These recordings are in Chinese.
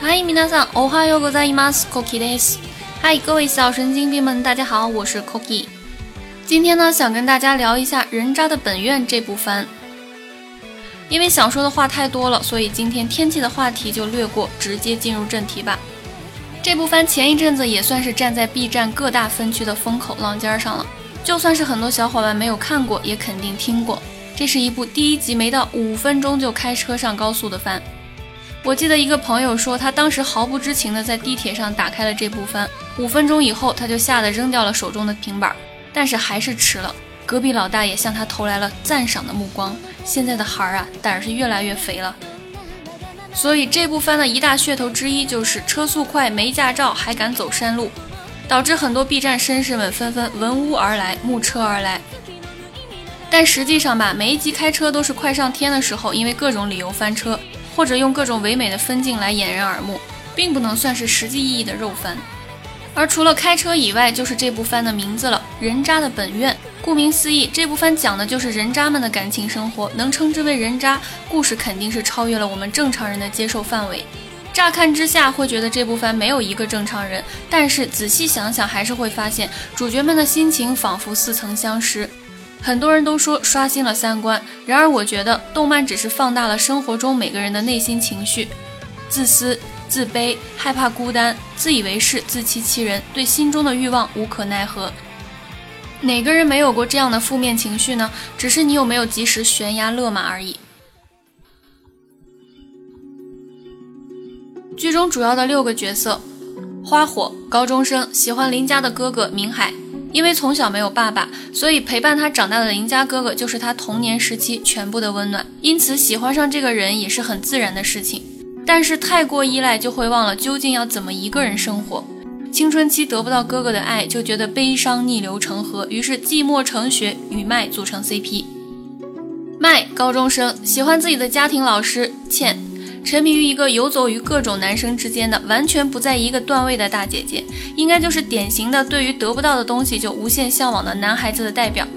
嗨，皆さん、おはようございます。Cookie です。嗨，各位小神经病们，大家好，我是 Cookie。今天呢，想跟大家聊一下《人渣的本愿》这部番。因为想说的话太多了，所以今天天气的话题就略过，直接进入正题吧。这部番前一阵子也算是站在 B 站各大分区的风口浪尖上了，就算是很多小伙伴没有看过，也肯定听过。这是一部第一集没到五分钟就开车上高速的番。 我记得一个朋友说，他当时毫不知情的在地铁上打开了这部番，五分钟以后他就吓得扔掉了手中的平板，但是还是吃了。隔壁老大爷向他投来了赞赏的目光。现在的孩儿啊，胆是越来越肥了。所以这部番的一大噱头之一就是车速快、没驾照还敢走山路，导致很多 B 站绅士们纷纷闻屋而来、慕车而来。但实际上吧，每一集开车都是快上天的时候，因为各种理由翻车，或者用各种唯美的分镜来掩人耳目，并不能算是实际意义的肉番。而除了开车以外，就是这部番的名字了，《人渣的本愿》。顾名思义，这部番讲的就是人渣们的感情生活，能称之为人渣，故事肯定是超越了我们正常人的接受范围。乍看之下会觉得这部番没有一个正常人，但是仔细想想还是会发现，主角们的心情仿佛似曾相识。很多人都说刷新了三观，然而我觉得动漫只是放大了生活中每个人的内心情绪：自私、自卑、害怕孤单、自以为是、自欺欺人，对心中的欲望无可奈何。哪个人没有过这样的负面情绪呢？只是你有没有及时悬崖勒马而已。剧中主要的六个角色：花火，高中生，喜欢邻家的哥哥明海。因为从小没有爸爸，所以陪伴他长大的邻家哥哥就是他童年时期全部的温暖，因此喜欢上这个人也是很自然的事情。但是太过依赖，就会忘了究竟要怎么一个人生活。青春期得不到哥哥的爱，就觉得悲伤逆流成河，于是寂寞成雪，与麦组成 CP。麦高中生，喜欢自己的家庭老师茜。沉迷于一个游走于各种男生之间的完全不在一个段位的大姐姐，应该就是典型的对于得不到的东西就无限向往的男孩子的代表。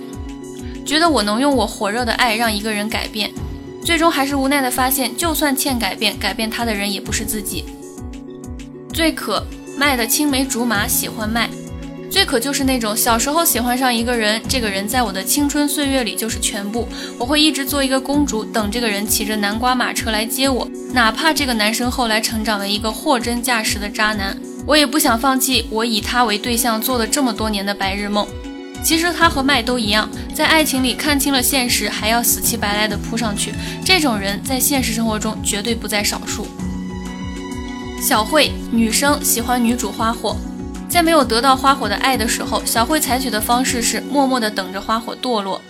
觉得我能用我火热的爱让一个人改变，最终还是无奈的发现，就算欠改变，改变他的人也不是自己。最可卖的青梅竹马喜欢卖，最可就是那种小时候喜欢上一个人，这个人在我的青春岁月里就是全部，我会一直做一个公主，等这个人骑着南瓜马车来接我。哪怕这个男生后来成长为一个货真价实的渣男，我也不想放弃我以他为对象做了这么多年的白日梦。其实他和麦都一样，在爱情里看清了现实，还要死乞白赖的扑上去。这种人在现实生活中绝对不在少数。小慧，女生喜欢女主花火，在没有得到花火的爱的时候，小慧采取的方式是默默的等着花火堕落。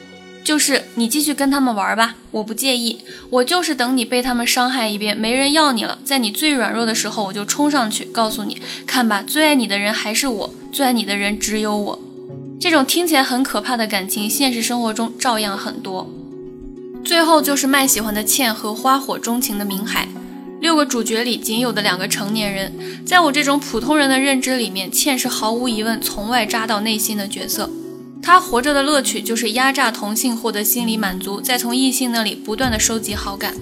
就是你继续跟他们玩吧，我不介意。我就是等你被他们伤害一遍，没人要你了，在你最软弱的时候，我就冲上去，告诉你，看吧，最爱你的人还是我，最爱你的人只有我。这种听起来很可怕的感情，现实生活中照样很多。最后就是麦喜欢的茜和花火钟情的明海，六个主角里仅有的两个成年人，在我这种普通人的认知里面，茜是毫无疑问从外扎到内心的角色。他活着的乐趣就是压榨同性获得心理满足，再从异性那里不断的收集好感。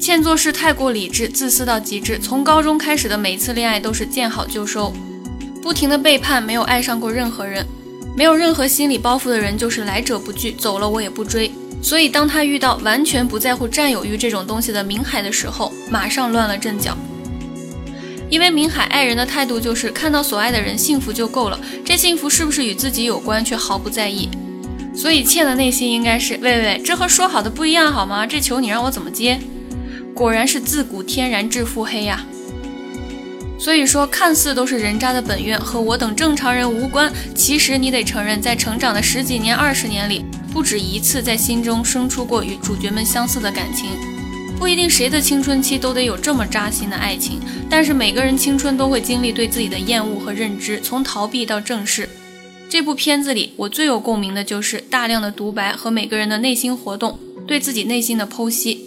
茜做事太过理智，自私到极致。从高中开始的每次恋爱都是见好就收，不停的背叛，没有爱上过任何人，没有任何心理包袱的人就是来者不拒，走了我也不追。所以当他遇到完全不在乎占有欲这种东西的明海的时候，马上乱了阵脚。因为明海爱人的态度就是看到所爱的人幸福就够了，这幸福是不是与自己有关却毫不在意。所以倩的内心应该是：喂喂，这和说好的不一样好吗？这球你让我怎么接？果然是自古天然至腹黑呀。所以说，看似都是人渣的本愿和我等正常人无关，其实你得承认，在成长的十几年、二十年里，不止一次在心中生出过与主角们相似的感情。不一定谁的青春期都得有这么扎心的爱情，但是每个人青春都会经历对自己的厌恶和认知，从逃避到正视。这部片子里，我最有共鸣的就是大量的独白和每个人的内心活动，对自己内心的剖析。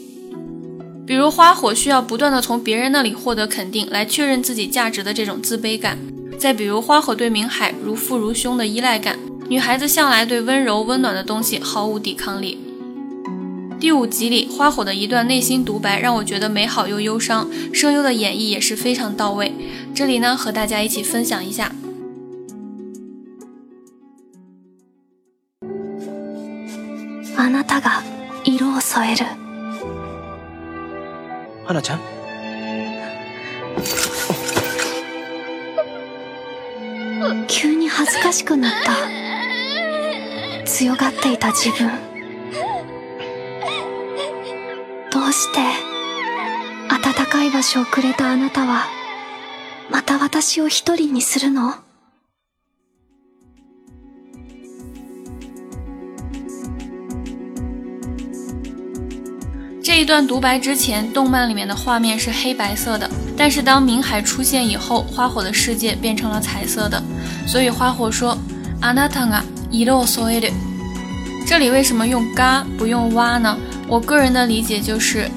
比如花火需要不断的从别人那里获得肯定，来确认自己价值的这种自卑感；再比如花火对明海如父如兄的依赖感，女孩子向来对温柔温暖的东西毫无抵抗力。第五集里，花火的一段内心独白让我觉得美好又忧伤，声优的演绎也是非常到位。这里呢，和大家一起分享一下。あなたが色を添える花ちゃん急に恥ずかしくなった 強がっていた自分どうして暖かい場所をくれたあなたはまた私を一人にするの这一段独白之前，动漫里面的画面是黑白色的，但是当明海出现以后，花火的世界变成了彩色的。所以花火说：“あなたが 色を添える。”这里为什么用嘎不用哇呢？我个人的理解就是，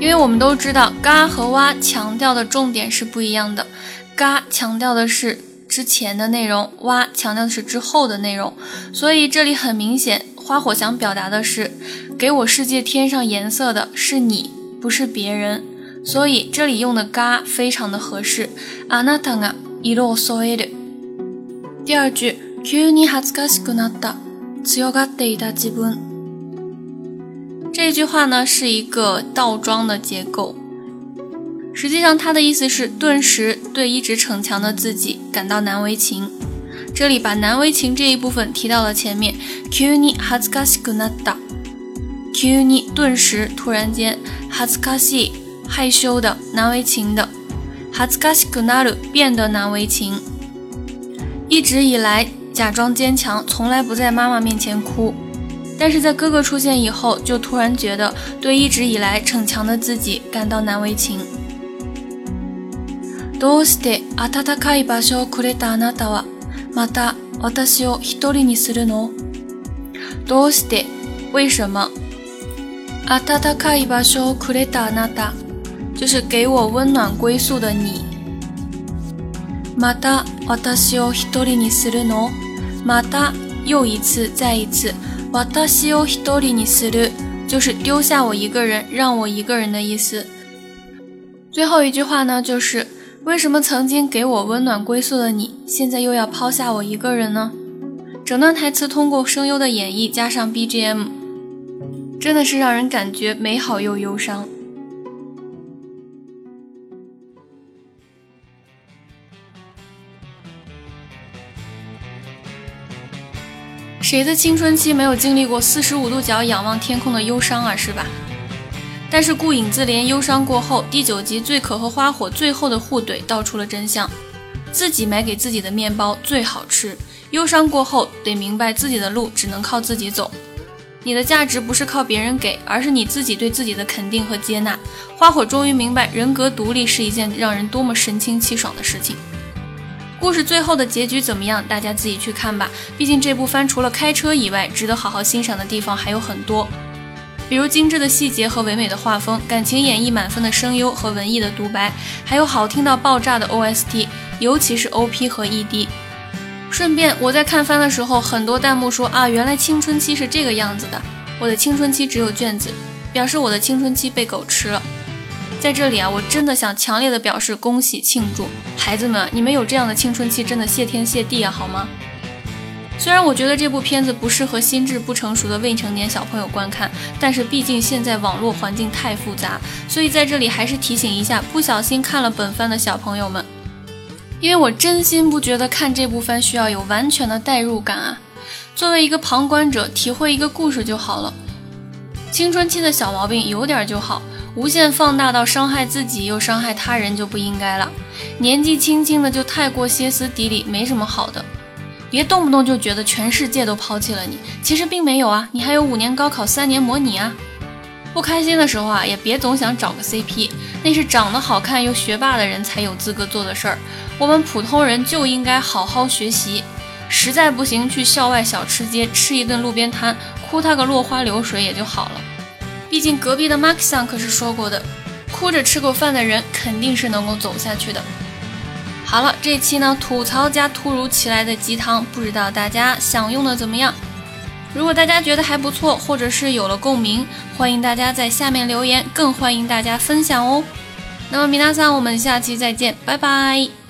因为我们都知道嘎和哇强调的重点是不一样的，嘎强调的是之前的内容，哇强调的是之后的内容。所以这里很明显，花火想表达的是。给我世界添上颜色的是你，不是别人，所以这里用的“嘎”非常的合适。あなたが色を添える。第二句、 急に恥ずかしくなった、強がっていた自分。这句话呢是一个倒装的结构，实际上它的意思是顿时对一直逞强的自己感到难为情。这里把难为情这一部分提到了前面。急に恥ずかしくなった。急に顿时突然间，恥ずかしい害羞的难为情的，恥ずかしくなる变得难为情。一直以来 假装坚强，从来不在妈妈面前哭，但是在哥哥出现以后，就突然觉得对一直以来逞强的自己感到难为情。どうして暖かい場所をくれたあなたはまた私を一人にするの？どうして为什么？あたたかい場所をくれたあなた，就是给我温暖归宿的你。また私を一人にするの？ また又一次，再一次。私を一人にする，就是丢下我一个人，让我一个人的意思。最后一句话呢，就是为什么曾经给我温暖归宿的你，现在又要抛下我一个人呢？整段台词通过声优的演绎加上 BGM。真的是让人感觉美好又忧伤。 谁的青春期没有经历过四十五度角仰望天空的忧伤啊？是吧？但是顾影自怜忧伤过后，第九集醉可和花火最后的互怼道出了真相：自己买给自己的面包最好吃。忧伤过后，得明白自己的路只能靠自己走。你的价值不是靠别人给，而是你自己对自己的肯定和接纳。花火终于明白，人格独立是一件让人多么神清气爽的事情。故事最后的结局怎么样？大家自己去看吧。毕竟这部番除了开车以外，值得好好欣赏的地方还有很多，比如精致的细节和唯美的画风，感情演绎满分的声优和文艺的独白，还有好听到爆炸的 OST，尤其是 OP 和 ED。顺便，我在看番的时候，很多弹幕说啊，原来青春期是这个样子的。我的青春期只有卷子，表示我的青春期被狗吃了。在这里啊，我真的想强烈的表示恭喜庆祝，孩子们，你们有这样的青春期，真的谢天谢地啊，好吗？虽然我觉得这部片子不适合心智不成熟的未成年小朋友观看，但是毕竟现在网络环境太复杂，所以在这里还是提醒一下不小心看了本番的小朋友们。因为我真心不觉得看这部番需要有完全的代入感啊，作为一个旁观者，体会一个故事就好了。青春期的小毛病有点就好，无限放大到伤害自己又伤害他人就不应该了。年纪轻轻的就太过歇斯底里，没什么好的。别动不动就觉得全世界都抛弃了你，其实并没有啊，你还有五年高考，三年模拟啊。不开心的时候啊，也别总想找个 CP，那是长得好看又学霸的人才有资格做的事儿。我们普通人就应该好好学习，实在不行去校外小吃街吃一顿路边摊，哭他个落花流水也就好了。毕竟隔壁的 Mark 桑可是说过的，哭着吃过饭的人肯定是能够走下去的。好了，这期呢吐槽加突如其来的鸡汤，不知道大家享用的怎么样？如果大家觉得还不错，或者是有了共鸣，欢迎大家在下面留言，更欢迎大家分享哦。那么米娜桑，我们下期再见，拜拜。